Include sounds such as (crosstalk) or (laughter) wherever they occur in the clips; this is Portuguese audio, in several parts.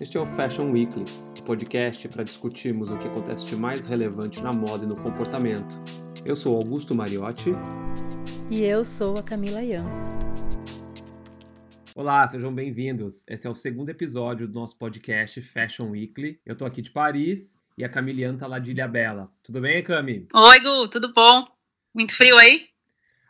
Este é o Fashion Weekly, o um podcast para discutirmos o que acontece de mais relevante na moda e no comportamento. Eu sou Augusto Mariotti. E eu sou a Camila Ian. Olá, sejam bem-vindos. Esse é o segundo episódio do nosso podcast Fashion Weekly. Eu tô aqui de Paris e a Camilian tá lá de Ilha Bela. Tudo bem, Cami? Oi, Gu, tudo bom? Muito frio aí?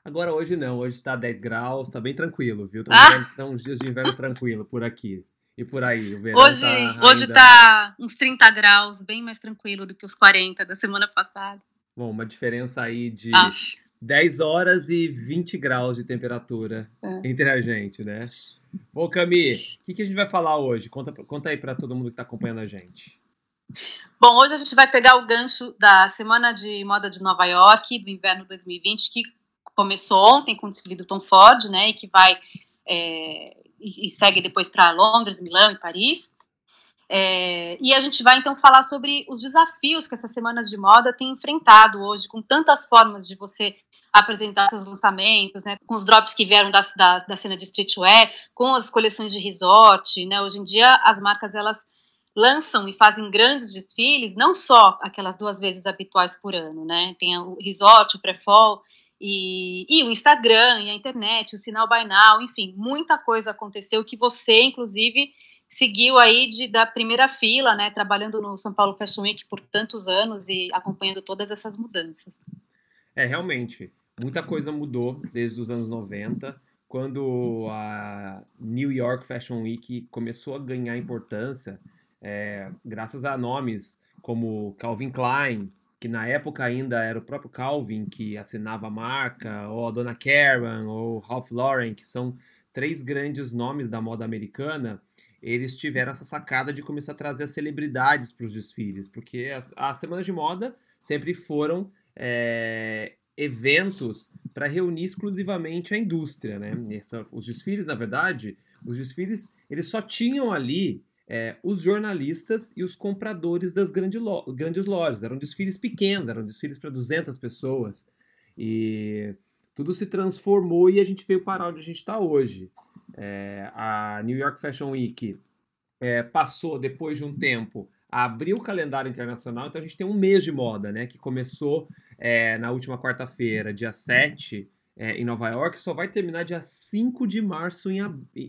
Agora hoje não, hoje tá 10 graus, tá bem tranquilo, viu? Estamos ah! vendo que tá uns dias de inverno tranquilo por aqui. E por aí, o verão hoje, tá Hoje ainda... tá uns 30 graus, bem mais tranquilo do que os 40 da semana passada. Bom, uma diferença aí de Acho. 10 horas e 20 graus de temperatura É. entre a gente, né? Bom, Cami, o que, que a gente vai falar hoje? Conta, conta aí para todo mundo que tá acompanhando a gente. Bom, hoje a gente vai pegar o gancho da Semana de Moda de Nova York, do inverno 2020, que começou ontem com o desfile do Tom Ford, né, e que vai é, e, segue depois para Londres, Milão e Paris. É, e a gente vai então falar sobre os desafios que essas semanas de moda têm enfrentado hoje, com tantas formas de você apresentar seus lançamentos, né, com os drops que vieram da, da, da cena de streetwear, com as coleções de resort, né, hoje em dia as marcas elas lançam e fazem grandes desfiles, não só aquelas duas vezes habituais por ano, né, tem o resort, o pré-fall, e, e, o Instagram, e a internet, o sinal now, enfim, muita coisa aconteceu que você, inclusive, seguiu aí de, da primeira fila, né, trabalhando no São Paulo Fashion Week por tantos anos e acompanhando todas essas mudanças. É, realmente, muita coisa mudou desde os anos 90, quando a New York Fashion Week começou a ganhar importância, é, graças a nomes como Calvin Klein, que na época ainda era o próprio Calvin que assinava a marca, ou a Dona Karen, ou Ralph Lauren, que são três grandes nomes da moda americana, eles tiveram essa sacada de começar a trazer as celebridades para os desfiles, porque as, as, semanas de moda sempre foram é, eventos para reunir exclusivamente a indústria, né? Essa, os desfiles, na verdade, os desfiles eles só tinham ali é, os jornalistas e os compradores das grande lo grandes lojas. Eram desfiles pequenos, eram desfiles para 200 pessoas. E tudo se transformou e a gente veio parar onde a gente está hoje. É, a New York Fashion Week é, passou, depois de um tempo, a abrir o calendário internacional. Então a gente tem um mês de moda, né? Que começou é, na última quarta-feira, dia 7, em Nova York, só vai terminar dia 5 de março em,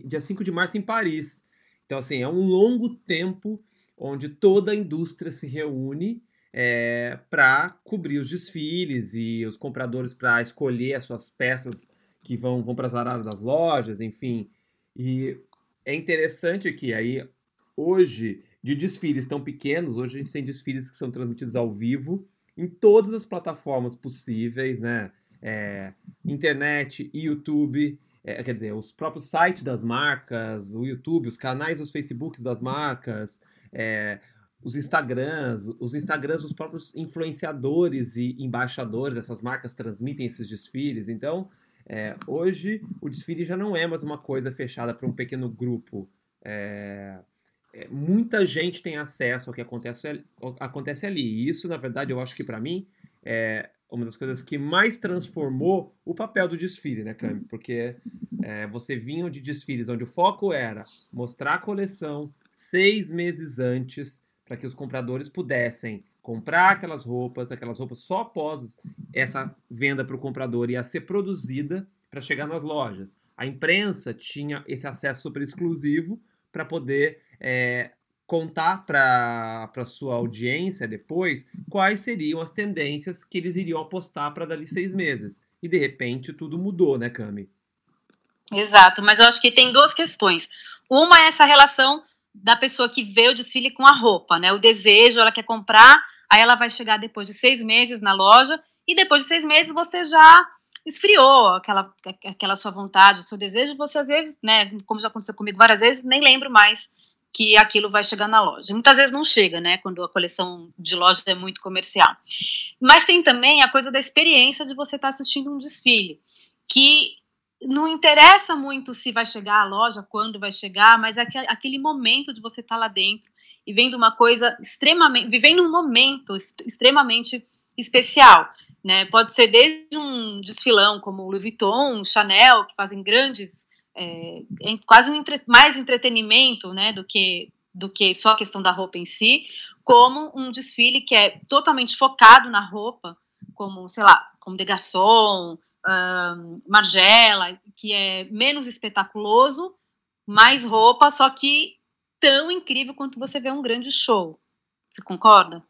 dia 5 de março em Paris. Então, assim, é um longo tempo onde toda a indústria se reúne é, para cobrir os desfiles e os compradores para escolher as suas peças que vão, vão para as araras das lojas, enfim. E é interessante que aí, hoje, de desfiles tão pequenos, hoje a gente tem desfiles que são transmitidos ao vivo em todas as plataformas possíveis, né? É, internet, YouTube, é, quer dizer, os próprios sites das marcas, o YouTube, os canais, os Facebooks das marcas, é, os Instagrams, os Instagrams dos próprios influenciadores e embaixadores dessas marcas transmitem esses desfiles. Então, é, hoje o desfile já não é mais uma coisa fechada para um pequeno grupo. É, é, muita gente tem acesso ao que acontece, acontece ali. E isso, na verdade, eu acho que para mim é uma das coisas que mais transformou o papel do desfile, né, Cami? Porque é, você vinha de desfiles onde o foco era mostrar a coleção seis meses antes para que os compradores pudessem comprar aquelas roupas, aquelas roupas só após essa venda para o comprador ia ser produzida para chegar nas lojas. A imprensa tinha esse acesso super exclusivo para poder é, contar para a sua audiência depois quais seriam as tendências que eles iriam apostar para dali seis meses. E de repente tudo mudou, né, Cami? Exato, mas eu acho que tem duas questões. Uma é essa relação da pessoa que vê o desfile com a roupa, né? O desejo, ela quer comprar, aí ela vai chegar depois de seis meses na loja, e depois de seis meses você já esfriou aquela, aquela sua vontade, o seu desejo, você às vezes, né, como já aconteceu comigo várias vezes, nem lembro mais que aquilo vai chegar na loja. Muitas vezes não chega, né, quando a coleção de loja é muito comercial. Mas tem também a coisa da experiência de você estar tá assistindo um desfile, que não interessa muito se vai chegar à loja, quando vai chegar, mas é aquele momento de você estar tá lá dentro e vendo uma coisa extremamente, vivendo um momento extremamente especial, né? Pode ser desde um desfilão como Louis Vuitton, Chanel, que fazem grandes é, quase um entre, mais entretenimento né, do que do que só a questão da roupa em si, como um desfile que é totalmente focado na roupa, como, sei lá, como De Garçon, um, Margela, que é menos espetaculoso, mais roupa, só que tão incrível quanto você vê um grande show. Você concorda?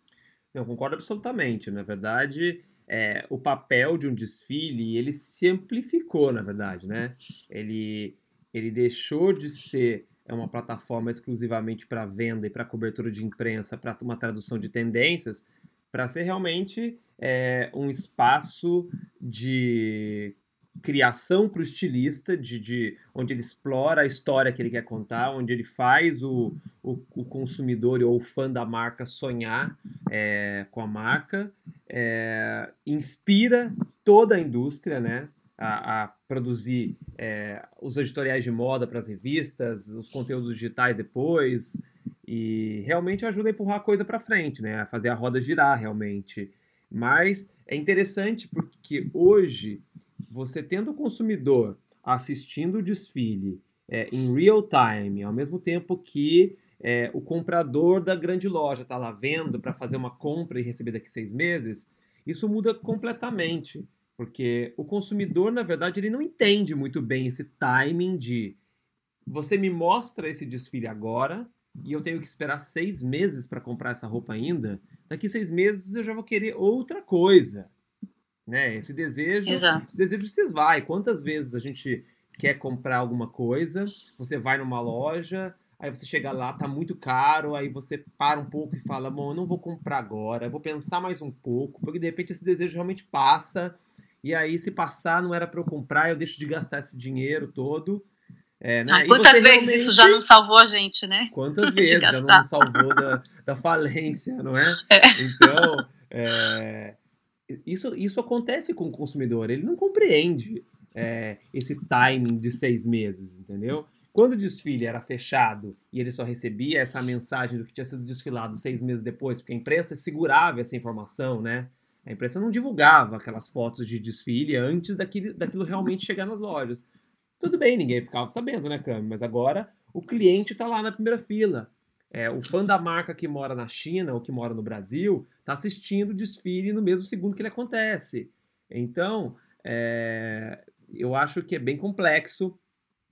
Eu concordo absolutamente. Na verdade, é, o papel de um desfile, ele se amplificou, na verdade, né? Ele, ele deixou de ser uma plataforma exclusivamente para venda e para cobertura de imprensa, para uma tradução de tendências, para ser realmente é, um espaço de criação para o estilista, de, de, onde ele explora a história que ele quer contar, onde ele faz o, o, o consumidor ou o fã da marca sonhar é, com a marca, é, inspira toda a indústria né, a, a produzir é, os editoriais de moda para as revistas, os conteúdos digitais depois, e realmente ajuda a empurrar a coisa para frente, né, a fazer a roda girar realmente. Mas é interessante porque hoje você tendo o consumidor assistindo o desfile é, em real time, ao mesmo tempo que é, o comprador da grande loja está lá vendo para fazer uma compra e receber daqui seis meses, isso muda completamente. Porque o consumidor, na verdade, ele não entende muito bem esse timing de você me mostra esse desfile agora e eu tenho que esperar seis meses para comprar essa roupa ainda. Daqui seis meses eu já vou querer outra coisa né? Esse desejo, Exato. esse desejo se esvai. Quantas vezes a gente quer comprar alguma coisa, você vai numa loja, aí você chega lá, tá muito caro, aí você para um pouco e fala, bom, eu não vou comprar agora, eu vou pensar mais um pouco, porque de repente esse desejo realmente passa, e aí se passar não era para eu comprar, eu deixo de gastar esse dinheiro todo. É, né? ah, quantas vezes realmente... isso já não salvou a gente, né? Quantas (laughs) vezes já não nos salvou da, da falência, não é? é. Então, é, isso, isso acontece com o consumidor, ele não compreende é, esse timing de seis meses, entendeu? Quando o desfile era fechado e ele só recebia essa mensagem do que tinha sido desfilado seis meses depois, porque a imprensa segurava essa informação, né? A imprensa não divulgava aquelas fotos de desfile antes daquilo, daquilo realmente chegar nas lojas. Tudo bem, ninguém ficava sabendo, né, Cami? Mas agora o cliente está lá na primeira fila. É, o fã da marca que mora na China ou que mora no Brasil está assistindo o desfile no mesmo segundo que ele acontece. Então, é, eu acho que é bem complexo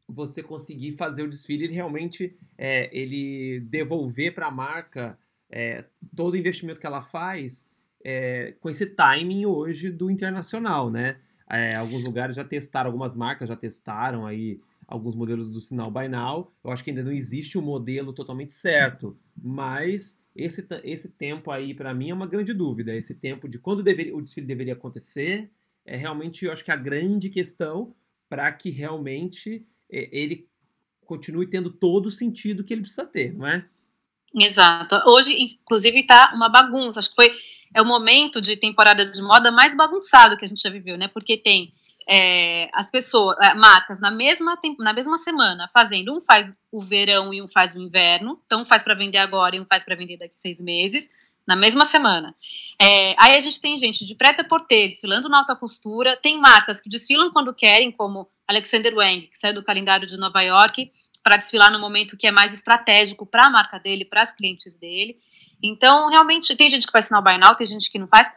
você conseguir fazer o desfile e realmente é, ele devolver para a marca é, todo o investimento que ela faz é, com esse timing hoje do internacional, né? É, alguns lugares já testaram, algumas marcas já testaram aí alguns modelos do sinal by now. Eu acho que ainda não existe um modelo totalmente certo, mas esse, esse tempo aí para mim é uma grande dúvida. Esse tempo de quando deveria, o desfile deveria acontecer é realmente, eu acho que a grande questão para que realmente é, ele continue tendo todo o sentido que ele precisa ter, não é? Exato. Hoje, inclusive, está uma bagunça. Acho que foi é o momento de temporada de moda mais bagunçado que a gente já viveu, né? Porque tem é, as pessoas, é, marcas na mesma, na mesma semana fazendo, um faz o verão e um faz o inverno, então um faz para vender agora e um faz para vender daqui seis meses, na mesma semana. É, aí a gente tem gente de preta por ter desfilando na alta costura, tem marcas que desfilam quando querem, como Alexander Wang, que saiu do calendário de Nova York para desfilar no momento que é mais estratégico para a marca dele, para as clientes dele. Então, realmente, tem gente que faz sinal buy now, tem gente que não faz,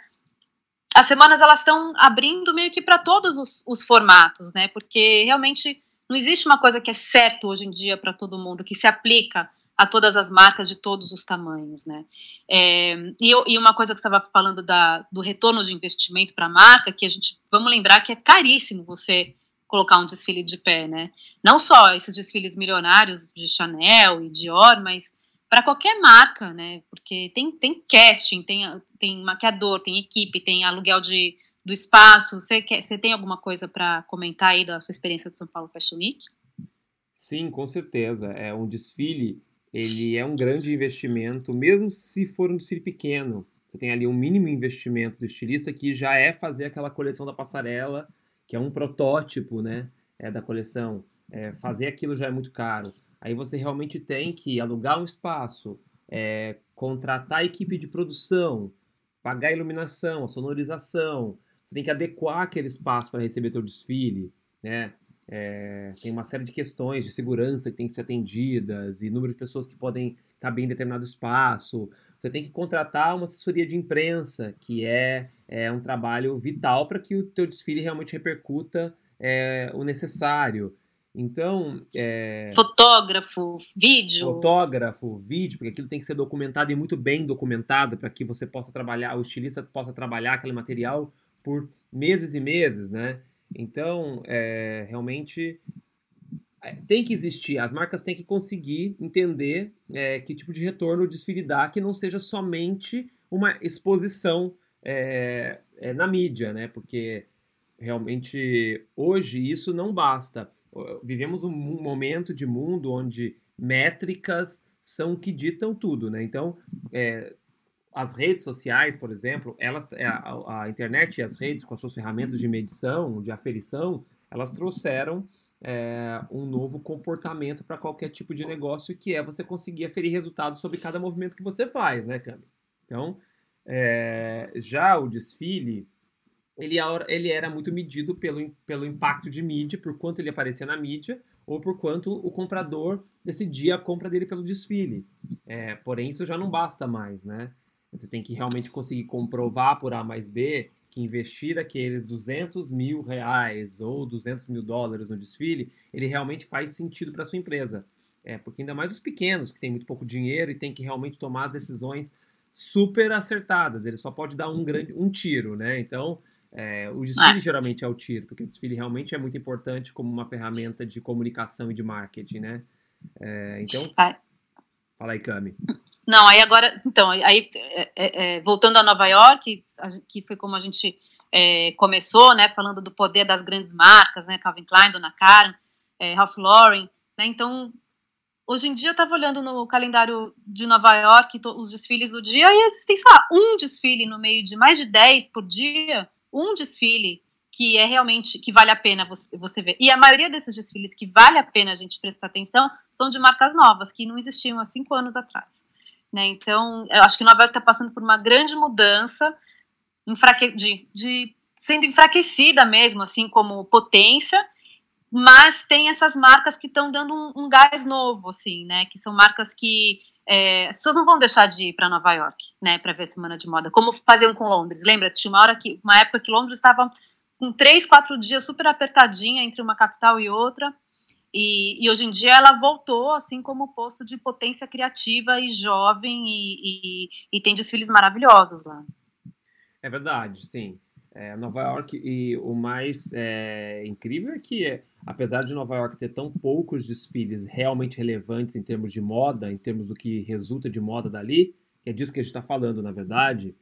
as semanas elas estão abrindo meio que para todos os, os, formatos, né? Porque realmente não existe uma coisa que é certo hoje em dia para todo mundo, que se aplica a todas as marcas de todos os tamanhos, né? É, e, e, uma coisa que estava falando da, do retorno de investimento para a marca, que a gente vamos lembrar que é caríssimo você colocar um desfile de pé, né? Não só esses desfiles milionários de Chanel e Dior, mas para qualquer marca, né? Porque tem, tem casting, tem, tem maquiador, tem equipe, tem aluguel de, do espaço. Você, quer, você tem alguma coisa para comentar aí da sua experiência de São Paulo Fashion Week? Sim, com certeza. É um desfile, ele é um grande investimento, mesmo se for um desfile pequeno. Você tem ali um mínimo investimento do estilista que já é fazer aquela coleção da passarela, que é um protótipo, né? É, da coleção. É, fazer aquilo já é muito caro. Aí você realmente tem que alugar um espaço, é, contratar a equipe de produção, pagar a iluminação, a sonorização. Você tem que adequar aquele espaço para receber teu desfile, né? é, tem uma série de questões de segurança que tem que ser atendidas e número de pessoas que podem caber em determinado espaço. Você tem que contratar uma assessoria de imprensa, que é, é um trabalho vital para que o teu desfile realmente repercuta é, o necessário. Então. É, fotógrafo, vídeo. Fotógrafo, vídeo, porque aquilo tem que ser documentado e muito bem documentado para que você possa trabalhar, o estilista possa trabalhar aquele material por meses e meses, né? Então, é, realmente é, tem que existir, as marcas têm que conseguir entender é, que tipo de retorno o desfile dá, que não seja somente uma exposição é, é, na mídia, né? Porque realmente hoje isso não basta. Vivemos um momento de mundo onde métricas são que ditam tudo, né? Então, é, as redes sociais, por exemplo, elas, é, a, a, internet e as redes, com as suas ferramentas de medição, de aferição, elas trouxeram é, um novo comportamento para qualquer tipo de negócio, que é você conseguir aferir resultados sobre cada movimento que você faz, né, Cami? Então, é, já o desfile, ele, ele era muito medido pelo, pelo impacto de mídia, por quanto ele aparecia na mídia, ou por quanto o comprador decidia a compra dele pelo desfile. É, porém, isso já não basta mais, né? Você tem que realmente conseguir comprovar por A mais B que investir aqueles 200 mil reais ou 200 mil dólares no desfile, ele realmente faz sentido para sua empresa. É, porque ainda mais os pequenos, que têm muito pouco dinheiro e tem que realmente tomar as decisões super acertadas. Ele só pode dar um grande um tiro, né? Então, é, o desfile ah. geralmente é o tiro, porque o desfile realmente é muito importante como uma ferramenta de comunicação e de marketing, né? É, então, ah. fala aí, Cami. Não, aí agora, então, aí é, é, é, voltando a Nova York, que foi como a gente é, começou, né, falando do poder das grandes marcas, né, Calvin Klein, Dona Karen, é, Ralph Lauren, né, então, hoje em dia eu estava olhando no calendário de Nova York os desfiles do dia e existem, sei lá, um desfile no meio de mais de 10 por dia, um desfile que é realmente, que vale a pena você, você ver. E a maioria desses desfiles que vale a pena a gente prestar atenção são de marcas novas, que não existiam há cinco anos atrás. Né? Então, eu acho que Nova York está passando por uma grande mudança, enfraque de, de, sendo enfraquecida mesmo, assim como potência, mas tem essas marcas que estão dando um, um, gás novo, assim, né? Que são marcas que é, as pessoas não vão deixar de ir para Nova York, né? Para ver a semana de moda, como faziam com Londres. Lembra? Tinha uma hora que, uma época que Londres estava com três, quatro dias super apertadinha entre uma capital e outra. E, e, hoje em dia ela voltou assim como posto de potência criativa e jovem e, e, e tem desfiles maravilhosos lá. É verdade, sim. É, Nova York e o mais é, incrível é que, é, apesar de Nova York ter tão poucos desfiles realmente relevantes em termos de moda, em termos do que resulta de moda dali, que é disso que a gente está falando, na verdade,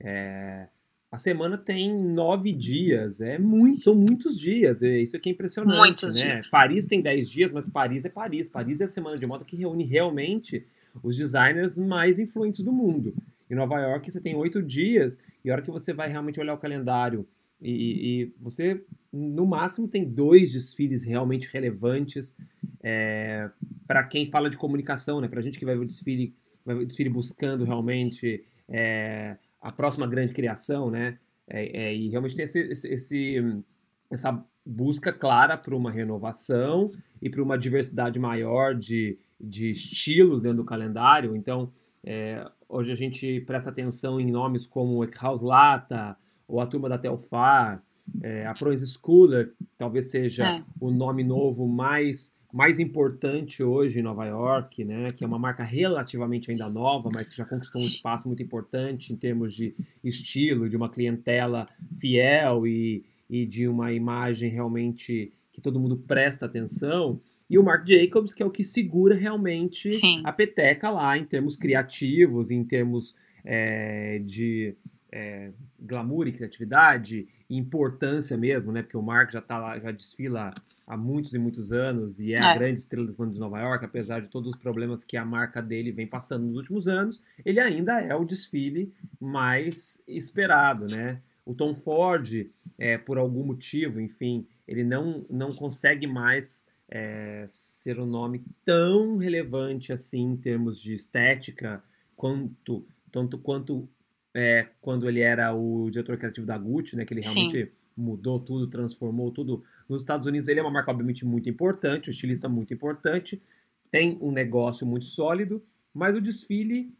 é, a semana tem nove dias, é muito, são muitos dias, é, isso aqui é impressionante, muitos né? Dias. Paris tem dez dias, mas Paris é Paris, Paris é a semana de moda que reúne realmente os designers mais influentes do mundo. Em Nova York você tem oito dias, e a hora que você vai realmente olhar o calendário, e, e você, no máximo, tem dois desfiles realmente relevantes é, para quem fala de comunicação, né? Para gente que vai ver o desfile, vai ver o desfile buscando realmente é, a próxima grande criação, né? É, é, e realmente tem esse, esse essa busca clara para uma renovação e para uma diversidade maior de, de estilos dentro do calendário. Então, é, hoje a gente presta atenção em nomes como Eckhaus Lata ou a turma da Telfar, é, a Proens Schooler, talvez seja é. o nome novo mais mais importante hoje em Nova York, né, que é uma marca relativamente ainda nova, mas que já conquistou um espaço muito importante em termos de estilo, de uma clientela fiel e, e de uma imagem realmente que todo mundo presta atenção. E o Marc Jacobs, que é o que segura realmente Sim. a peteca lá, em termos criativos, em termos é, de é, glamour e criatividade, e importância mesmo, né? Porque o Mark já tá lá, já desfila há muitos e muitos anos e é, é. a grande estrela das bandas de Nova York, apesar de todos os problemas que a marca dele vem passando nos últimos anos, ele ainda é o desfile mais esperado, né? O Tom Ford, é, por algum motivo, enfim, ele não, não consegue mais é, ser um nome tão relevante assim em termos de estética quanto tanto quanto é, quando ele era o diretor criativo da Gucci, né? Que ele realmente Sim. mudou tudo, transformou tudo nos Estados Unidos ele é uma marca obviamente muito importante, um estilista muito importante, tem um negócio muito sólido, mas o desfile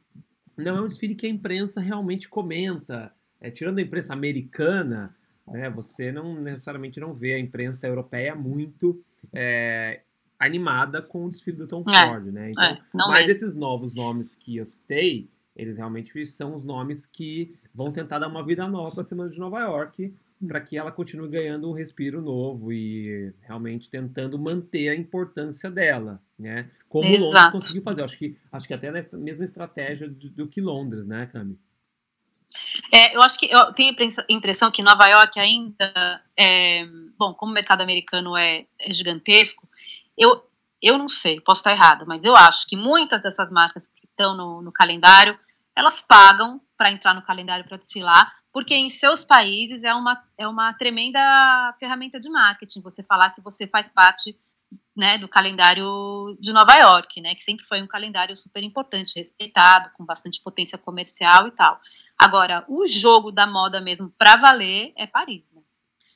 não é um desfile que a imprensa realmente comenta. É, tirando a imprensa americana, né, você não necessariamente não vê a imprensa europeia muito é, animada com o desfile do Tom é, Ford, né? Então, é, mas esses novos nomes que eu citei, eles realmente são os nomes que vão tentar dar uma vida nova para a Semana de Nova York, para que ela continue ganhando um respiro novo e realmente tentando manter a importância dela, né? Como Exato. Londres conseguiu fazer. Acho que, acho que até nessa mesma estratégia do, do que Londres, né, Cami? É, eu acho que eu tenho a impressão que Nova York ainda, é, bom, como o mercado americano é, é gigantesco, eu, eu não sei, posso estar errado, mas eu acho que muitas dessas marcas que estão no, no calendário, elas pagam para entrar no calendário para desfilar, porque em seus países é uma, é uma tremenda ferramenta de marketing você falar que você faz parte né, do calendário de Nova York, né, que sempre foi um calendário super importante, respeitado, com bastante potência comercial e tal. Agora, o jogo da moda mesmo para valer é Paris, né?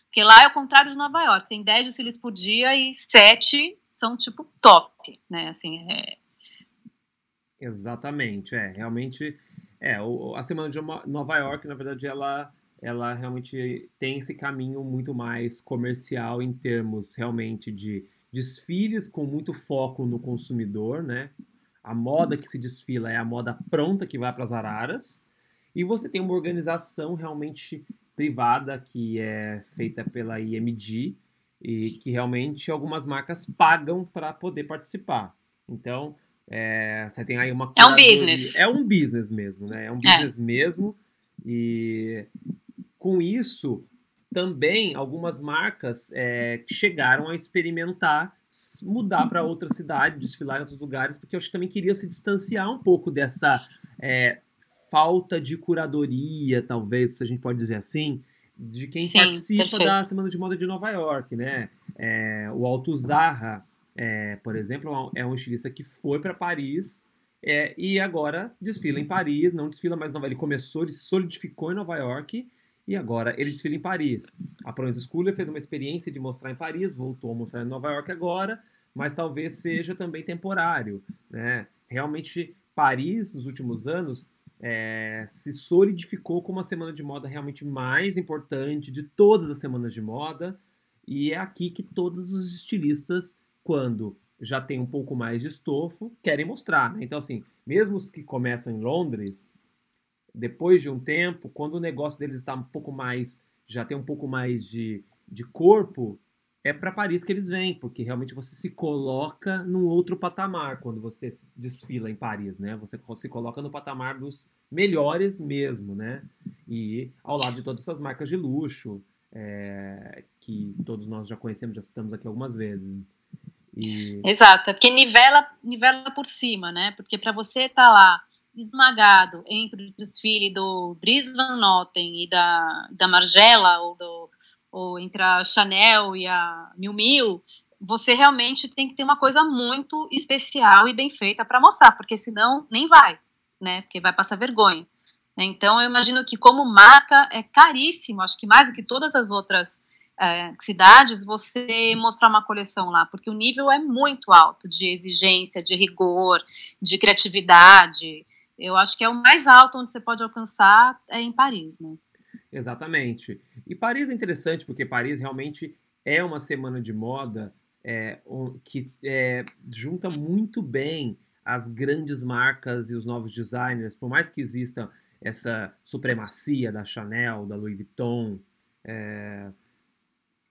Porque lá é o contrário de Nova York, tem 10 desfiles por dia e 7 são tipo top, né? Assim, é... Exatamente, é, realmente é, o, a semana de Nova York, na verdade, ela ela realmente tem esse caminho muito mais comercial em termos realmente de desfiles com muito foco no consumidor, né? A moda que se desfila é a moda pronta que vai para as araras. E você tem uma organização realmente privada que é feita pela IMG e que realmente algumas marcas pagam para poder participar. Então, é, você tem aí uma. É um business. É um business mesmo, né? É um é. business é. mesmo. E com isso, também algumas marcas é, chegaram a experimentar mudar para outra cidade, desfilar em outros lugares, porque eu acho que também queria se distanciar um pouco dessa é, falta de curadoria, talvez, se a gente pode dizer assim, de quem Sim, participa perfeito. da Semana de Moda de Nova York, né? É, o Alto Zarra, é, por exemplo, é um estilista que foi para Paris é, e agora desfila em Paris, não desfila mais Nova York. Ele começou, ele se solidificou em Nova York e agora ele desfila em Paris. A Provence Schooler fez uma experiência de mostrar em Paris, voltou a mostrar em Nova York agora, mas talvez seja também temporário. Né? Realmente, Paris, nos últimos anos, é, se solidificou como a semana de moda realmente mais importante de todas as semanas de moda. E é aqui que todos os estilistas, quando já tem um pouco mais de estofo, querem mostrar. Né? Então, assim, mesmo os que começam em Londres, depois de um tempo, quando o negócio deles está um pouco mais, já tem um pouco mais de, de corpo, é para Paris que eles vêm, porque realmente você se coloca num outro patamar quando você desfila em Paris, né? Você se coloca no patamar dos melhores mesmo, né? E ao lado de todas essas marcas de luxo, é, que todos nós já conhecemos, já citamos aqui algumas vezes. E... Exato, é porque nivela, nivela por cima, né? Porque para você estar tá lá esmagado entre o desfile do Dries Van Noten e da, da Margiela ou do ou entre a Chanel e a Miu Miu, você realmente tem que ter uma coisa muito especial e bem feita para mostrar, porque senão nem vai, né? Porque vai passar vergonha. Então, eu imagino que, como marca, é caríssimo, acho que mais do que todas as outras é, cidades, você mostrar uma coleção lá, porque o nível é muito alto de exigência, de rigor, de criatividade. Eu acho que é o mais alto onde você pode alcançar é em Paris, né? Exatamente. E Paris é interessante porque Paris realmente é uma semana de moda é, que é, junta muito bem as grandes marcas e os novos designers, por mais que exista essa supremacia da Chanel, da Louis Vuitton, é,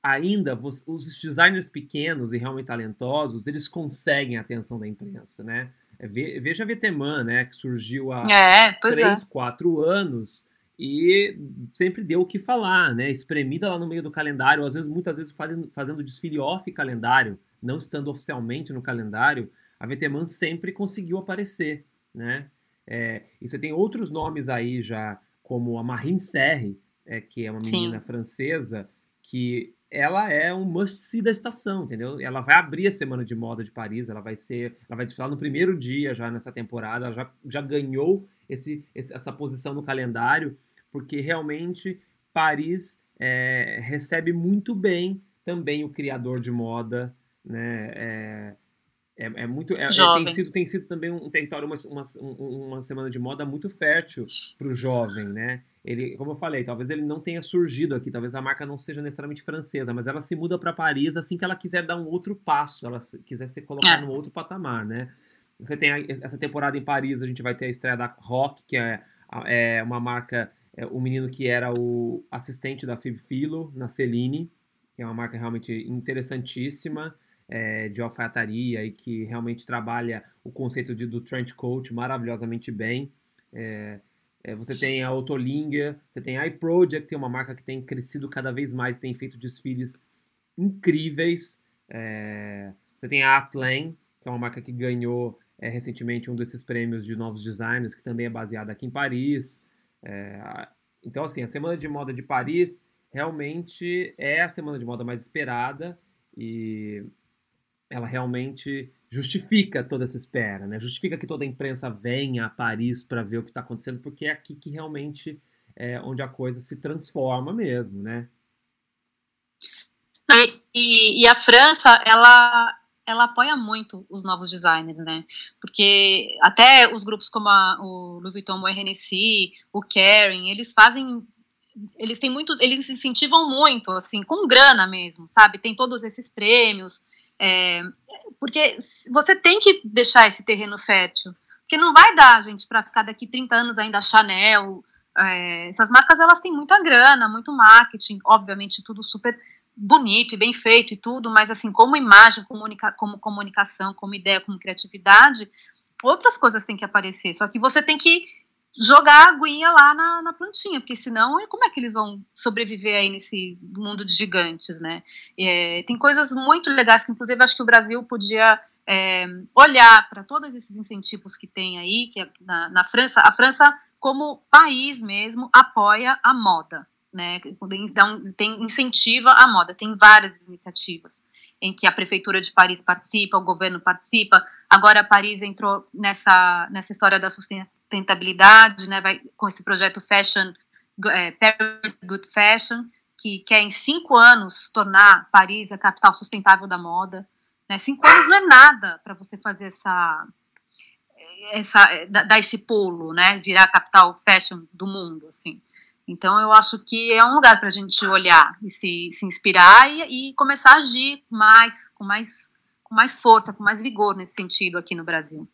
ainda os designers pequenos e realmente talentosos, eles conseguem a atenção da imprensa, né? Veja a Veteman, né, que surgiu há é, 3, é. 4 anos e sempre deu o que falar, né? Espremida lá no meio do calendário, às vezes, muitas vezes fazendo, fazendo desfile off calendário, não estando oficialmente no calendário, a VTman sempre conseguiu aparecer, né? É, e você tem outros nomes aí já, como a Marine Serre, é, que é uma menina Sim. francesa, que ela é um must-see da estação, entendeu? Ela vai abrir a Semana de Moda de Paris, ela vai ser, ela vai desfilar no primeiro dia já nessa temporada, ela já, já ganhou esse essa posição no calendário, porque realmente Paris é, recebe muito bem também o criador de moda, né? É, é, é muito. É, é tem, sido, tem sido também um território, uma, uma, uma semana de moda muito fértil para o jovem, né? Ele, como eu falei, talvez ele não tenha surgido aqui, talvez a marca não seja necessariamente francesa, mas ela se muda para Paris assim que ela quiser dar um outro passo, ela quiser se colocar é. num outro patamar, né? Você tem a, essa temporada em Paris, a gente vai ter a estreia da Rock, que é, é uma marca, é, o menino que era o assistente da Philo na Celine, que é uma marca realmente interessantíssima. É, de alfaiataria e que realmente trabalha o conceito de, do trench coat maravilhosamente bem. É, é, você tem a Otolinga, você tem a iProject, que é uma marca que tem crescido cada vez mais, tem feito desfiles incríveis. É, você tem a Atlan, que é uma marca que ganhou é, recentemente um desses prêmios de novos designers, que também é baseada aqui em Paris. É, então, assim, a Semana de Moda de Paris realmente é a semana de moda mais esperada e ela realmente justifica toda essa espera, né? Justifica que toda a imprensa venha a Paris para ver o que está acontecendo, porque é aqui que realmente é onde a coisa se transforma mesmo, né? E, e, a França, ela, ela apoia muito os novos designers, né? Porque até os grupos como a, o Louis Vuitton, o RNC, o Kering, eles fazem eles têm muitos, eles incentivam muito, assim, com grana mesmo, sabe? Tem todos esses prêmios, é, porque você tem que deixar esse terreno fértil, porque não vai dar, gente, para ficar daqui 30 anos ainda Chanel, é, essas marcas elas têm muita grana, muito marketing, obviamente tudo super bonito e bem feito e tudo, mas assim, como imagem, comunica como comunicação, como ideia, como criatividade, outras coisas têm que aparecer, só que você tem que jogar a aguinha lá na, na, plantinha, porque senão como é que eles vão sobreviver aí nesse mundo de gigantes, né? É, tem coisas muito legais que, inclusive, acho que o Brasil podia é, olhar para todos esses incentivos que tem aí, que é na, na, França, a França, como país mesmo, apoia a moda, né? Então, tem incentiva a moda, tem várias iniciativas em que a prefeitura de Paris participa, o governo participa. Agora Paris entrou nessa nessa história da sustentabilidade né, vai, com esse projeto Fashion, é, Paris Good Fashion, que quer em cinco anos tornar Paris a capital sustentável da moda. Né? Cinco anos não é nada para você fazer essa, essa dar esse pulo, né, virar a capital fashion do mundo, assim. Então eu acho que é um lugar para a gente olhar e se, se inspirar e, e começar a agir mais, com mais, com mais força, com mais vigor nesse sentido aqui no Brasil.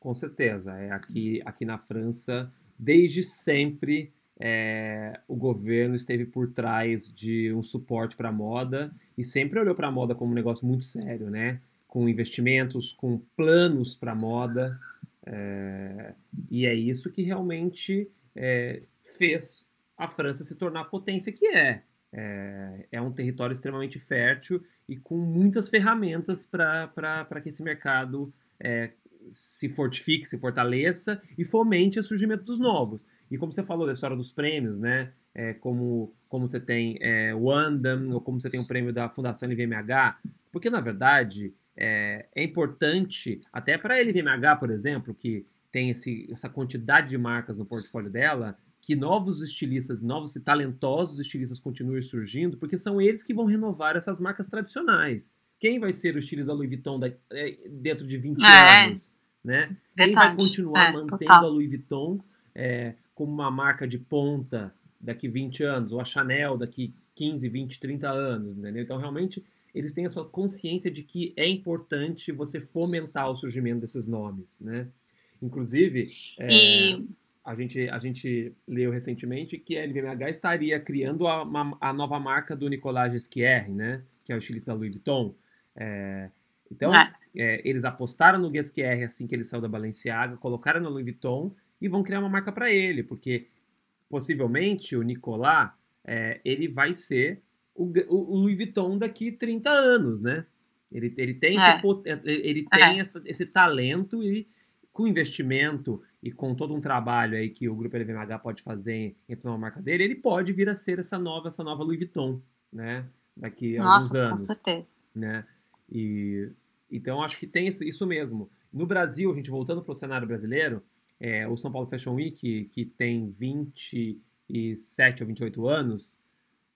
Com certeza. É aqui, aqui na França, desde sempre, é, o governo esteve por trás de um suporte para a moda e sempre olhou para a moda como um negócio muito sério, né? Com investimentos, com planos para a moda. É, e é isso que realmente é, fez a França se tornar a potência que é. É, é um território extremamente fértil e com muitas ferramentas para que esse mercado é, se fortifique, se fortaleça e fomente o surgimento dos novos. E como você falou da história dos prêmios, né? É, como, como você tem é, o Andam, ou como você tem o prêmio da Fundação LVMH, porque na verdade é, é importante, até para a LVMH, por exemplo, que tem esse, essa quantidade de marcas no portfólio dela, que novos estilistas, novos e talentosos estilistas continuem surgindo, porque são eles que vão renovar essas marcas tradicionais. Quem vai ser o estilista Louis Vuitton da, é, dentro de 20 é. anos? Né? Quem vai continuar é, mantendo total. a Louis Vuitton é, como uma marca de ponta daqui 20 anos, ou a Chanel daqui 15, 20, 30 anos, entendeu? Então, realmente, eles têm a sua consciência de que é importante você fomentar o surgimento desses nomes, né? Inclusive, é, e... a, gente, a gente leu recentemente que a LVMH estaria criando a, a nova marca do Nicolas Ghesquière, né? Que é o estilista da Louis Vuitton. É, então, é. É, eles apostaram no Guesquier assim que ele saiu da Balenciaga, colocaram no Louis Vuitton e vão criar uma marca para ele, porque possivelmente o Nicolas, é, ele vai ser o, o, Louis Vuitton daqui 30 anos, né? Ele, ele tem, é. esse, ele é. tem essa, esse talento e com investimento e com todo um trabalho aí que o grupo LVMH pode fazer em torno da marca dele, ele pode vir a ser essa nova, essa nova Louis Vuitton, né? Daqui a Nossa, alguns anos. Com certeza. Né? E então acho que tem isso mesmo. No Brasil, a gente voltando para o cenário brasileiro, é, o São Paulo Fashion Week, que, tem 27 ou 28 anos,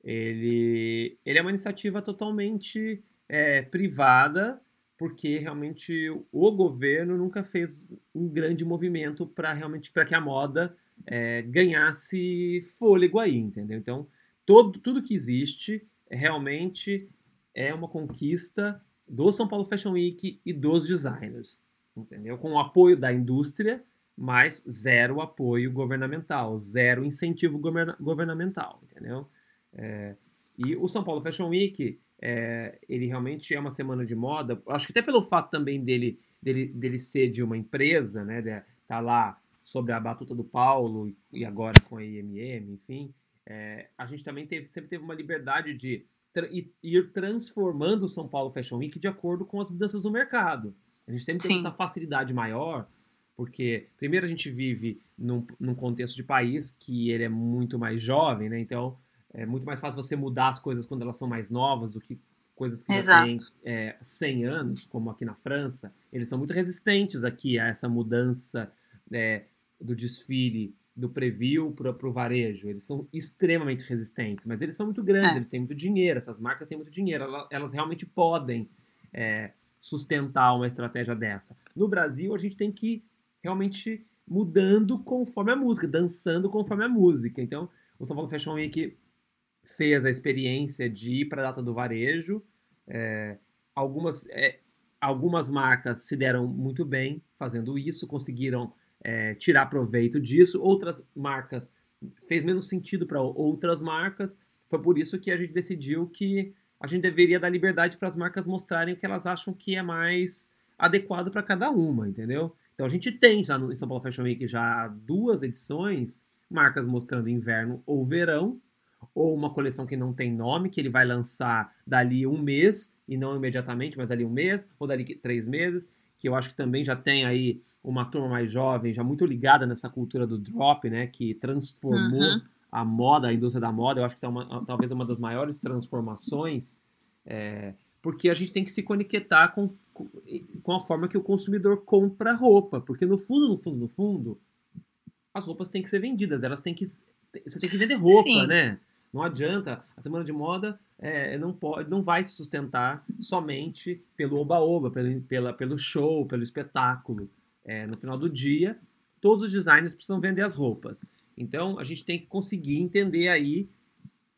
ele, ele é uma iniciativa totalmente é, privada, porque realmente o governo nunca fez um grande movimento para realmente para que a moda é, ganhasse fôlego aí, entendeu? Então, todo, tudo que existe realmente é uma conquista do São Paulo Fashion Week e dos designers, entendeu? Com o apoio da indústria, mas zero apoio governamental, zero incentivo governamental, entendeu? É, e o São Paulo Fashion Week, é, ele realmente é uma semana de moda, acho que até pelo fato também dele, dele, dele ser de uma empresa, né, de, tá lá sobre a batuta do Paulo e agora com a IMM, enfim, é, a gente também teve, sempre teve uma liberdade de tra ir transformando o São Paulo Fashion Week de acordo com as mudanças do mercado. A gente sempre tem essa facilidade maior, porque primeiro a gente vive num, num contexto de país que ele é muito mais jovem, né? Então é muito mais fácil você mudar as coisas quando elas são mais novas do que coisas que Exato. já têm é, 100 anos, como aqui na França. Eles são muito resistentes aqui a essa mudança é, do desfile do preview para o varejo. Eles são extremamente resistentes, mas eles são muito grandes, é. eles têm muito dinheiro, essas marcas têm muito dinheiro, elas, elas realmente podem é, sustentar uma estratégia dessa. No Brasil, a gente tem que realmente mudando conforme a música, dançando conforme a música. Então, o São Paulo Fashion Week fez a experiência de ir para a data do varejo. É, algumas, é, algumas marcas se deram muito bem fazendo isso, conseguiram é, tirar proveito disso. Outras marcas fez menos sentido para outras marcas. Foi por isso que a gente decidiu que a gente deveria dar liberdade para as marcas mostrarem o que elas acham que é mais adequado para cada uma, entendeu? Então a gente tem já no São Paulo Fashion Week já duas edições, marcas mostrando inverno ou verão, ou uma coleção que não tem nome, que ele vai lançar dali um mês, e não imediatamente, mas dali um mês, ou dali três meses, que eu acho que também já tem aí uma turma mais jovem, já muito ligada nessa cultura do drop, né, que transformou uhum. a moda, a indústria da moda, eu acho que é uma, talvez uma das maiores transformações, é, porque a gente tem que se conectar com, com a forma que o consumidor compra roupa, porque no fundo, no fundo, no fundo, as roupas têm que ser vendidas, elas têm que você tem que vender roupa, Sim. né? Não adianta. A semana de moda é, não pode, não vai se sustentar somente pelo oba-oba, pelo, pela, pelo show, pelo espetáculo. É, no final do dia, todos os designers precisam vender as roupas. Então, a gente tem que conseguir entender aí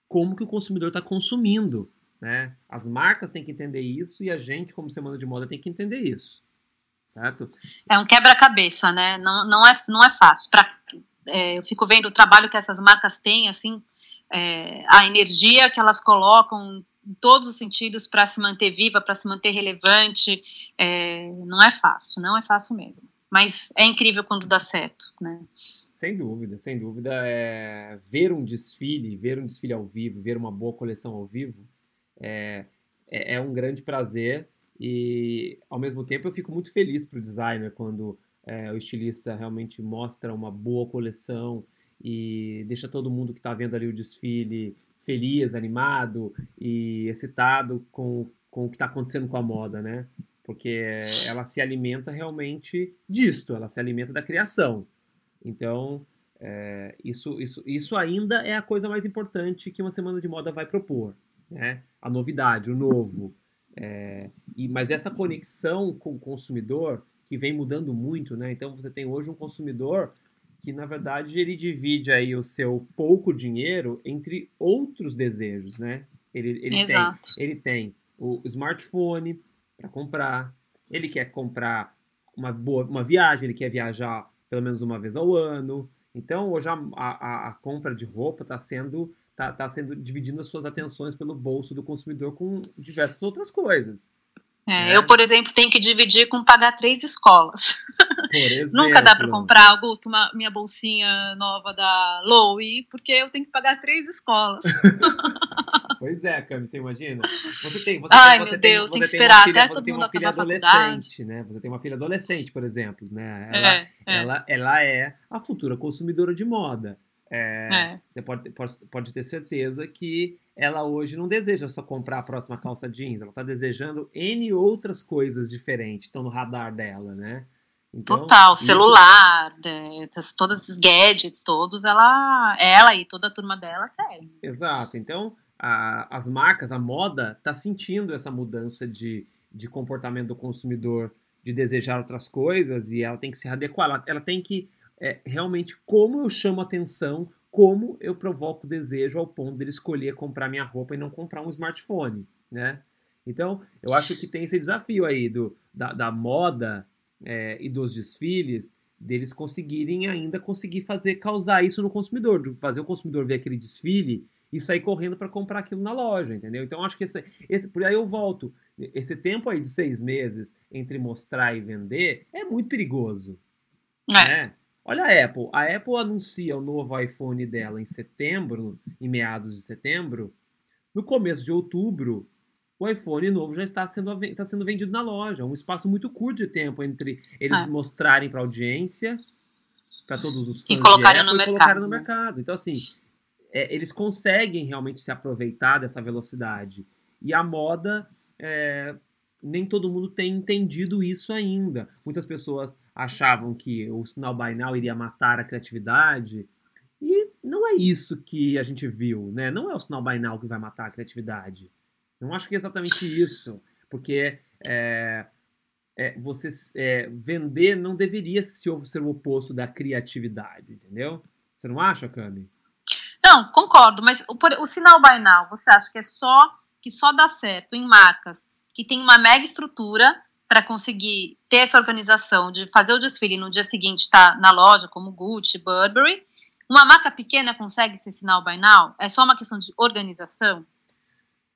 como que o consumidor está consumindo. Né? As marcas têm que entender isso e a gente, como semana de moda, tem que entender isso. Certo? É um quebra-cabeça, né? Não, não, é, não é fácil. Pra, é, eu fico vendo o trabalho que essas marcas têm, assim, é, a energia que elas colocam em todos os sentidos para se manter viva, para se manter relevante, é, não é fácil, não é fácil mesmo. Mas é incrível quando dá certo, né? Sem dúvida, sem dúvida. É, ver um desfile, ver um desfile ao vivo, ver uma boa coleção ao vivo, é, é, é um grande prazer e, ao mesmo tempo, eu fico muito feliz para o designer quando é, o estilista realmente mostra uma boa coleção e deixa todo mundo que está vendo ali o desfile feliz, animado e excitado com, com o que está acontecendo com a moda, né? Porque ela se alimenta realmente disto, ela se alimenta da criação. Então, é, isso, isso, isso ainda é a coisa mais importante que uma semana de moda vai propor, né? A novidade, o novo. É, e, mas essa conexão com o consumidor que vem mudando muito, né? Então você tem hoje um consumidor que na verdade ele divide aí o seu pouco dinheiro entre outros desejos, né? Ele, ele tem, ele tem o smartphone para comprar, ele quer comprar uma boa uma viagem, ele quer viajar pelo menos uma vez ao ano. Então hoje a, a, a compra de roupa está sendo tá, tá sendo dividindo as suas atenções pelo bolso do consumidor com diversas outras coisas. É, é. Eu, por exemplo, tenho que dividir com pagar três escolas. (laughs) Nunca dá para comprar, Augusto, uma, minha bolsinha nova da Lowe, porque eu tenho que pagar três escolas. (laughs) pois é, Cami, você imagina? Você tem, você Ai, tem, você meu tem, Deus, tem, que esperar filha, até todo mundo uma filha adolescente, né? Você tem uma filha adolescente, por exemplo, né? Ela é, é. Ela, ela é a futura consumidora de moda. É, é. Você pode, pode, pode ter certeza que ela hoje não deseja só comprar a próxima calça jeans, ela está desejando N outras coisas diferentes, estão no radar dela, né? Então, Total, isso... celular, todos esses gadgets todos, ela, ela e toda a turma dela querem. Exato, então a, as marcas, a moda, está sentindo essa mudança de, de comportamento do consumidor, de desejar outras coisas, e ela tem que se adequar. Ela, ela tem que é, realmente como eu chamo atenção, como eu provoco desejo ao ponto dele escolher comprar minha roupa e não comprar um smartphone, né? Então, eu acho que tem esse desafio aí do, da, da moda é, e dos desfiles, deles conseguirem ainda conseguir fazer, causar isso no consumidor, fazer o consumidor ver aquele desfile e sair correndo para comprar aquilo na loja, entendeu? Então, acho que esse, esse, por aí eu volto. Esse tempo aí de seis meses entre mostrar e vender é muito perigoso. É. Né? Olha a Apple. A Apple anuncia o novo iPhone dela em setembro, em meados de setembro. No começo de outubro, o iPhone novo já está sendo, está sendo vendido na loja. Um espaço muito curto de tempo entre eles ah. mostrarem para a audiência, para todos os fãs e colocarem, no, e mercado. colocarem no mercado. Então, assim, é, eles conseguem realmente se aproveitar dessa velocidade. E a moda, é, nem todo mundo tem entendido isso ainda. Muitas pessoas achavam que o sinal Buy Now iria matar a criatividade. E não é isso que a gente viu, né? Não é o sinal Buy Now que vai matar a criatividade. Não acho que é exatamente isso. Porque é, é, você é, vender não deveria ser o oposto da criatividade, entendeu? Você não acha, Cami? Não, concordo, mas o, o sinal Now, você acha que é só que só dá certo em marcas que tem uma mega estrutura para conseguir ter essa organização de fazer o desfile no dia seguinte estar tá na loja, como Gucci, Burberry. Uma marca pequena consegue esse sinal Buy Now? É só uma questão de organização?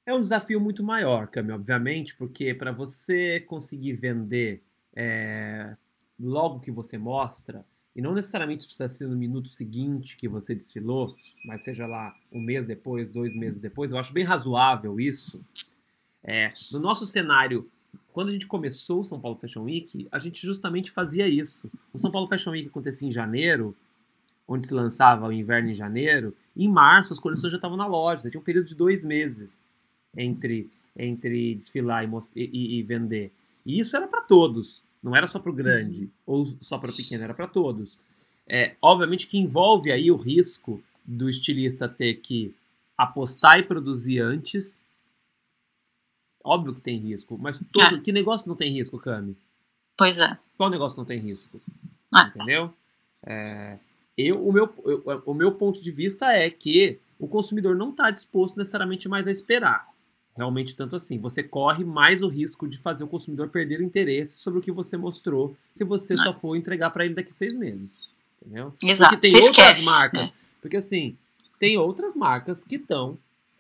É um desafio muito maior, Cami, obviamente, porque para você conseguir vender é, logo que você mostra, e não necessariamente precisa ser no minuto seguinte que você desfilou, mas seja lá um mês depois, dois meses depois, eu acho bem razoável isso. É, no nosso cenário, quando a gente começou o São Paulo Fashion Week, a gente justamente fazia isso. O São Paulo Fashion Week acontecia em janeiro, onde se lançava o inverno em janeiro, e em março as coleções já estavam na loja, tinha um período de dois meses entre, entre desfilar e, e, e vender. E isso era para todos. Não era só para o grande ou só para o pequeno, era para todos. É, obviamente que envolve aí o risco do estilista ter que apostar e produzir antes. Óbvio que tem risco, mas todo, é. que negócio não tem risco, Cami? Pois é. Qual negócio não tem risco? É. Entendeu? É, eu, o, meu, eu, o meu ponto de vista é que o consumidor não está disposto necessariamente mais a esperar realmente tanto assim. Você corre mais o risco de fazer o consumidor perder o interesse sobre o que você mostrou se você só for entregar para ele daqui seis meses. Entendeu? Exato. Porque tem outras marcas. Porque assim, tem outras marcas que estão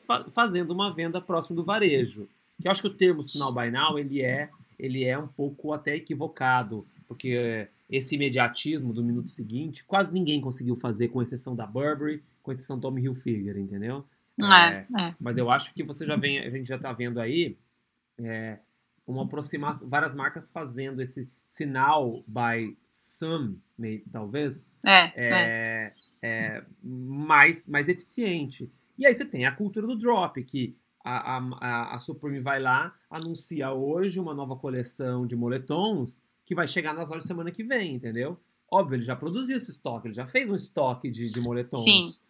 fa fazendo uma venda próximo do varejo. Que eu acho que o termo sinal by now, ele é, ele é um pouco até equivocado. Porque esse imediatismo do minuto seguinte, quase ninguém conseguiu fazer, com exceção da Burberry, com exceção do Tommy Hilfiger, entendeu? É, é. Mas eu acho que você já vem, a gente já está vendo aí é, uma aproximação, várias marcas fazendo esse sinal by some, talvez, é, é, é, mais, mais eficiente. E aí você tem a cultura do drop, que a, a, a Supreme vai lá, anuncia hoje uma nova coleção de moletons que vai chegar nas lojas semana que vem, entendeu? Óbvio, ele já produziu esse estoque, ele já fez um estoque de, de moletons. Sim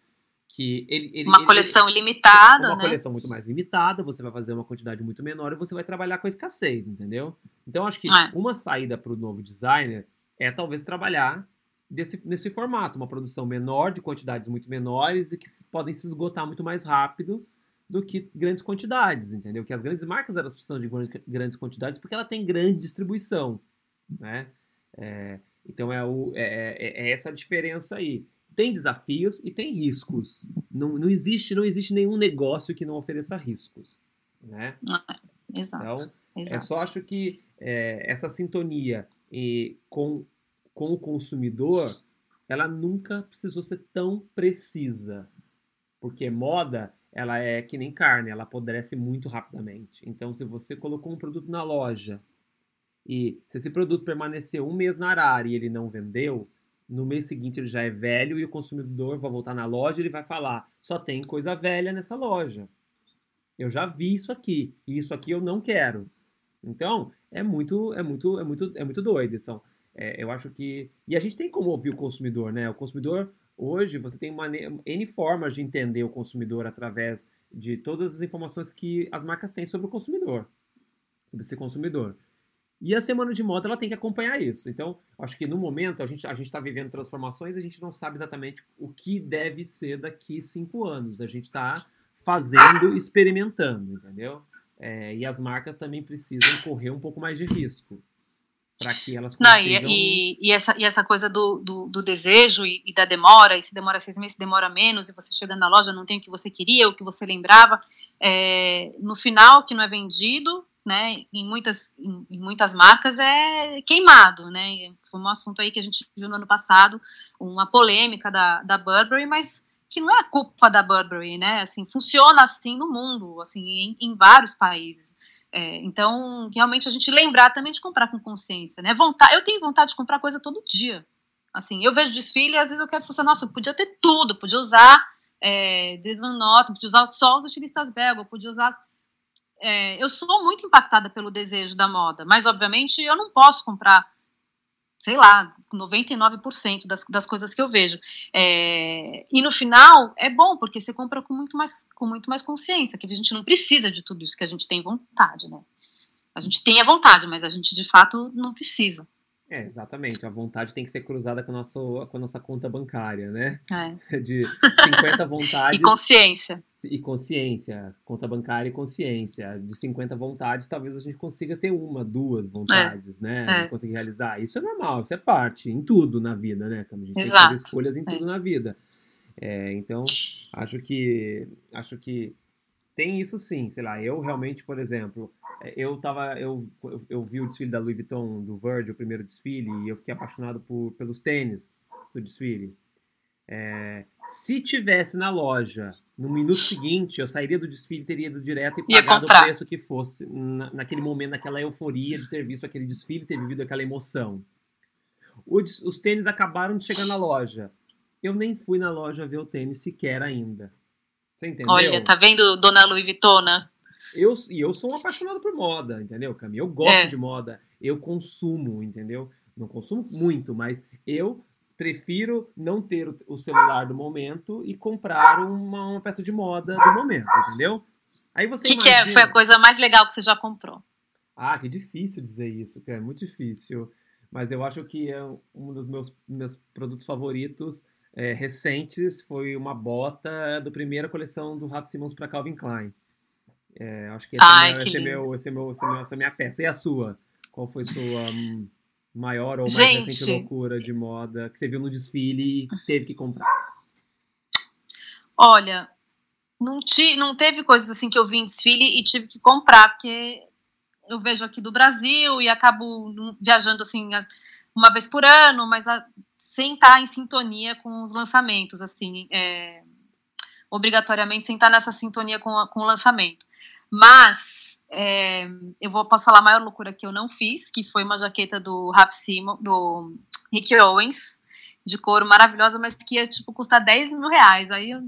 que ele, ele uma coleção ele, limitada, uma né? coleção muito mais limitada, você vai fazer uma quantidade muito menor e você vai trabalhar com a escassez, entendeu? Então acho que é. uma saída para o novo designer é talvez trabalhar desse, nesse formato, uma produção menor de quantidades muito menores e que podem se esgotar muito mais rápido do que grandes quantidades, entendeu? Que as grandes marcas elas precisam de grandes quantidades porque ela tem grande distribuição, né? É, então é, o, é, é, é essa a diferença aí tem desafios e tem riscos. Não, não, existe, não existe nenhum negócio que não ofereça riscos. Né? Ah, exato. Então, exato. é só acho que é, essa sintonia e, com, com o consumidor, ela nunca precisou ser tão precisa. Porque moda, ela é que nem carne, ela apodrece muito rapidamente. Então, se você colocou um produto na loja e se esse produto permaneceu um mês na arara e ele não vendeu, no mês seguinte ele já é velho e o consumidor vai voltar na loja e ele vai falar: só tem coisa velha nessa loja. Eu já vi isso aqui e isso aqui eu não quero. Então é muito, é muito, é muito, é muito doido. São, é, eu acho que e a gente tem como ouvir o consumidor, né? O consumidor hoje você tem uma, N formas de entender o consumidor através de todas as informações que as marcas têm sobre o consumidor, sobre esse consumidor. E a semana de moda ela tem que acompanhar isso. Então, acho que no momento a gente a está vivendo transformações, a gente não sabe exatamente o que deve ser daqui cinco anos. A gente está fazendo, experimentando, entendeu? É, e as marcas também precisam correr um pouco mais de risco para que elas consigam... Não, e, e, e, essa, e essa coisa do, do, do desejo e, e, da demora, e se demora seis meses, demora menos, e você chega na loja, não tem o que você queria, o que você lembrava, é, no final, que não é vendido, né, em muitas, em, muitas marcas é queimado, né, foi um assunto aí que a gente viu no ano passado, uma polêmica da, da Burberry, mas que não é a culpa da Burberry, né, assim, funciona assim no mundo, assim, em, em vários países, é, então, realmente a gente lembrar também de comprar com consciência, né? Vontade, eu tenho vontade de comprar coisa todo dia. Assim, eu vejo desfile e às vezes eu quero pensar, nossa, eu podia ter tudo, podia usar é, podia usar só os estilistas belga, podia usar. É, eu sou muito impactada pelo desejo da moda, mas obviamente eu não posso comprar sei lá, 99% das, das coisas que eu vejo. É, e no final é bom, porque você compra com muito, mais, com muito mais consciência, que a gente não precisa de tudo isso que a gente tem vontade, né? A gente tem a vontade, mas a gente de fato não precisa. É, exatamente. A vontade tem que ser cruzada com a nossa, com a nossa conta bancária, né? É. (laughs) De 50 (laughs) vontades. e consciência. E consciência. Conta bancária e consciência. De 50 vontades, talvez a gente consiga ter uma, duas vontades, é. né? A gente é. conseguir realizar. Isso é normal, isso é parte, em tudo na vida, né? A gente Exato. tem que fazer escolhas em tudo é. na vida. É, então, acho que. Acho que tem isso sim, sei lá, eu realmente, por exemplo, é, eu tava, eu, eu vi o desfile da Louis Vuitton, do Virgil, o primeiro desfile, e eu fiquei apaixonado por, pelos tênis do desfile. É, se tivesse na loja no minuto seguinte, eu sairia do desfile, teria ido direto e pagado o preço que fosse na, naquele momento, naquela euforia de ter visto aquele desfile, ter vivido aquela emoção. Os, os tênis acabaram de chegar na loja. Eu nem fui na loja ver o tênis sequer ainda. Você entendeu? Olha, tá vendo, dona Louis Vuitton? Eu, e eu sou um apaixonado por moda, entendeu, Camila? Eu gosto é. de moda, eu consumo, entendeu? Não consumo muito, mas eu prefiro não ter o celular do momento e comprar uma, uma peça de moda do momento, entendeu? Aí você que imagina... que é, foi a coisa mais legal que você já comprou? Ah, que difícil dizer isso, é muito difícil. Mas eu acho que é um dos meus, meus produtos favoritos é, recentes foi uma bota da primeira coleção do Ralph Simons para Calvin Klein. É, acho que esse, Ai, é, esse, é meu, esse, é meu, esse é meu, essa é a minha peça. E a sua? Qual foi sua um, maior ou mais Gente. recente loucura de moda que você viu no desfile e teve que comprar? Olha, não, ti, não teve coisas assim que eu vi em desfile e tive que comprar, porque eu vejo aqui do Brasil e acabo viajando assim uma vez por ano, mas a, sem estar em sintonia com os lançamentos, assim, é, obrigatoriamente sem estar nessa sintonia com, a, com o lançamento. Mas é, eu vou, posso falar a maior loucura que eu não fiz, que foi uma jaqueta do Raf Simon, do Rick Owens, de couro maravilhosa, mas que ia tipo custar 10 mil reais. Aí eu,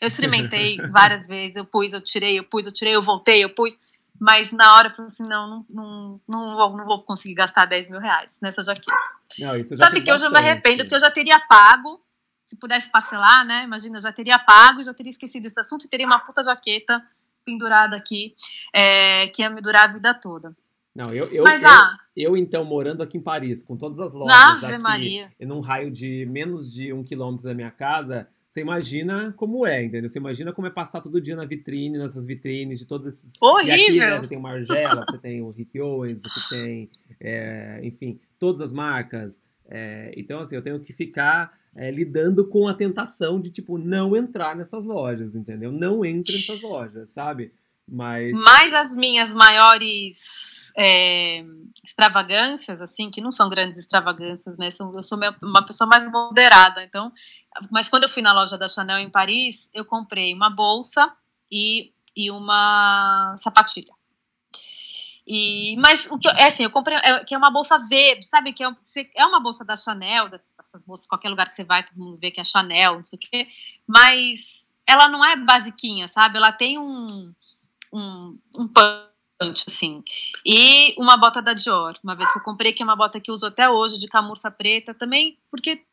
eu experimentei (laughs) várias vezes, eu pus, eu tirei, eu pus, eu tirei, eu voltei, eu pus. Mas na hora eu falei assim, não, não, não, vou, não vou conseguir gastar 10 mil reais nessa jaqueta. Não, isso Sabe que eu já me arrependo, porque eu já teria pago, se pudesse parcelar, né? Imagina, eu já teria pago, já teria esquecido esse assunto e teria uma puta jaqueta pendurada aqui, é, que ia me durar a vida toda. Não, eu, eu, Mas, eu, ah, eu, então, morando aqui em Paris, com todas as lojas Ave aqui, Maria. num raio de menos de um quilômetro da minha casa, você imagina como é, entendeu? Você imagina como é passar todo dia na vitrine, nessas vitrines de todos esses. Horrível! E aqui, né, você tem o Margiela, você tem o Rick Owens, você tem, é, enfim, todas as marcas. É, então, assim, eu tenho que ficar é, lidando com a tentação de, tipo, não entrar nessas lojas, entendeu? Não entre nessas lojas, sabe? Mas. Mas as minhas maiores é, extravagâncias, assim, que não são grandes extravagâncias, né? eu sou uma pessoa mais moderada, então mas quando eu fui na loja da Chanel em Paris, eu comprei uma bolsa e, e uma sapatilha. E, mas o que eu, é assim, eu comprei é, que é uma bolsa verde, sabe? Que é, é uma bolsa da Chanel, dessas bolsas, qualquer lugar que você vai, todo mundo vê que é Chanel, não sei o quê. Mas ela não é basiquinha, sabe? Ela tem um, um, um punch, assim. E uma bota da Dior, uma vez que eu comprei, que é uma bota que uso até hoje, de camurça preta, também, porque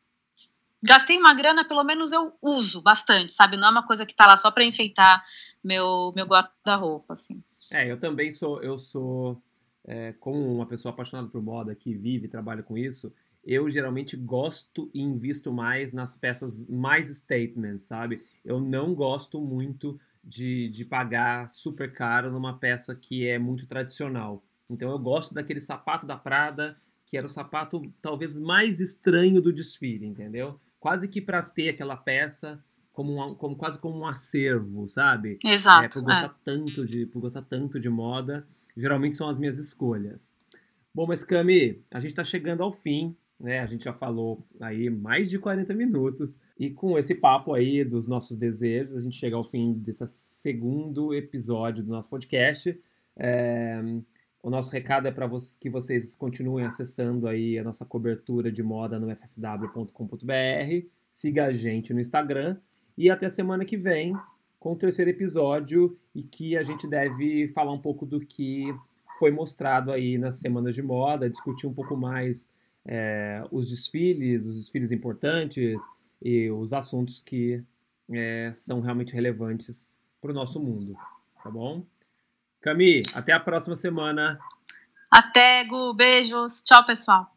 gastei uma grana, pelo menos eu uso bastante, sabe? Não é uma coisa que tá lá só para enfeitar meu, meu guarda-roupa, assim. É, eu também sou, eu sou, é, como uma pessoa apaixonada por moda, que vive e trabalha com isso, eu geralmente gosto e invisto mais nas peças mais statements, sabe? Eu não gosto muito de, de pagar super caro numa peça que é muito tradicional. Então eu gosto daquele sapato da Prada, que era o sapato talvez mais estranho do desfile, entendeu? Quase que para ter aquela peça como, um, como quase como um acervo, sabe? Exato. É, por gostar é. tanto de por gostar tanto de moda, geralmente são as minhas escolhas. Bom, mas Cami, a gente está chegando ao fim né? A gente já falou aí mais de 40 minutos. E com esse papo aí dos nossos desejos, a gente chega ao fim desse segundo episódio do nosso podcast. É, o nosso recado é para que vocês continuem acessando aí a nossa cobertura de moda no ffw.com.br. Siga a gente no Instagram. E até semana que vem com o terceiro episódio e que a gente deve falar um pouco do que foi mostrado aí nas semanas de moda, discutir um pouco mais é, os desfiles, os desfiles importantes e os assuntos que é, são realmente relevantes para o nosso mundo, tá bom? Cami, até a próxima semana. Até, Gu. Beijos. Tchau, pessoal.